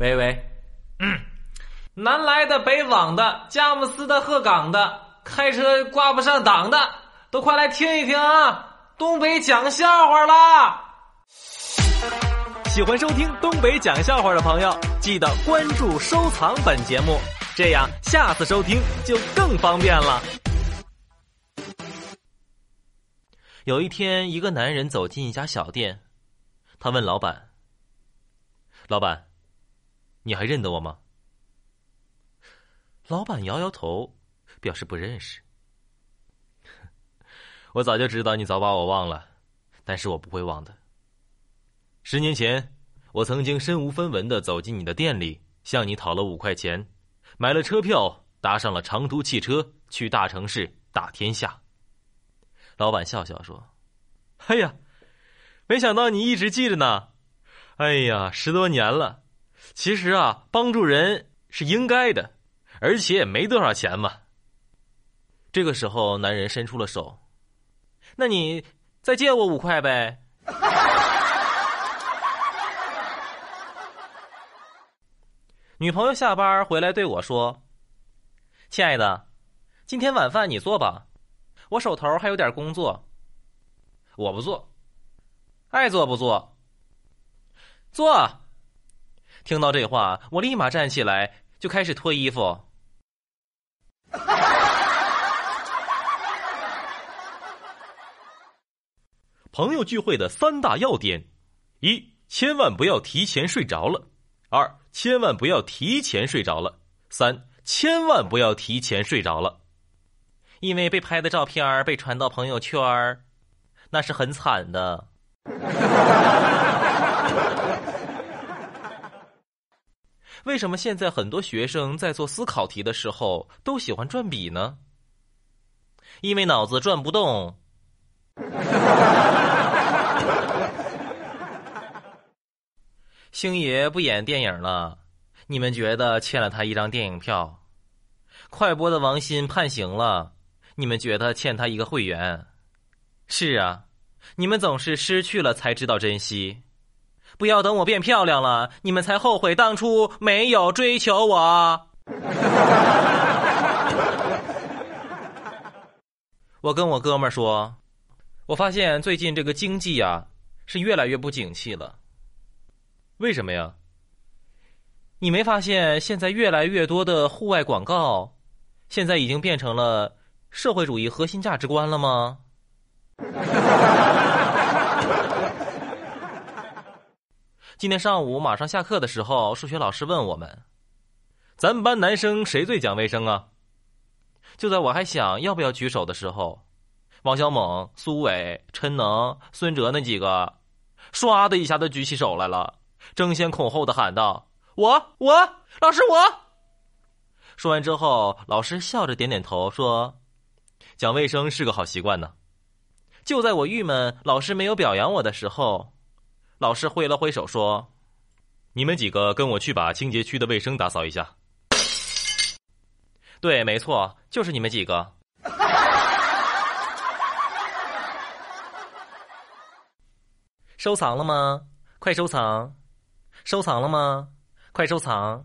喂喂，嗯，南来的、北往的、佳木斯的、鹤岗的，开车挂不上档的，都快来听一听啊！东北讲笑话啦！喜欢收听东北讲笑话的朋友，记得关注、收藏本节目，这样下次收听就更方便了。有一天，一个男人走进一家小店，他问老板：“老板，你还认得我吗？”老板摇摇头，表示不认识。我早就知道你早把我忘了，但是我不会忘的。十年前，我曾经身无分文的走进你的店里，向你讨了五块钱，买了车票，搭上了长途汽车去大城市打天下。老板笑笑说：“哎呀，没想到你一直记着呢。哎呀，十多年了。其实啊，帮助人是应该的，而且也没多少钱嘛。”这个时候，男人伸出了手：“那你再借我五块呗。”女朋友下班回来对我说：“亲爱的，今天晚饭你做吧，我手头还有点工作。”我不做，爱做不做。做。听到这话，我立马站起来就开始脱衣服。朋友聚会的三大要点：一，千万不要提前睡着了。二，千万不要提前睡着了。三，千万不要提前睡着了，因为被拍的照片被传到朋友圈那是很惨的。为什么现在很多学生在做思考题的时候都喜欢转笔呢？因为脑子转不动。星爷不演电影了，你们觉得欠了他一张电影票？快播的王鑫判刑了，你们觉得欠他一个会员？是啊，你们总是失去了才知道珍惜，不要等我变漂亮了，你们才后悔当初没有追求我。我跟我哥们儿说，我发现最近这个经济呀是越来越不景气了。为什么呀？你没发现现在越来越多的户外广告，现在已经变成了社会主义核心价值观了吗？今天上午马上下课的时候，数学老师问我们：“咱们班男生谁最讲卫生啊？”就在我还想要不要举手的时候，王小猛、苏伟、陈能、孙哲那几个，唰的一下子举起手来了。争先恐后的喊道：“我我老师我。”说完之后，老师笑着点点头说：“讲卫生是个好习惯呢。”就在我郁闷老师没有表扬我的时候，老师挥了挥手说：“你们几个跟我去把清洁区的卫生打扫一下。”对，没错，就是你们几个。收藏了吗？快收藏！收藏了吗？快收藏！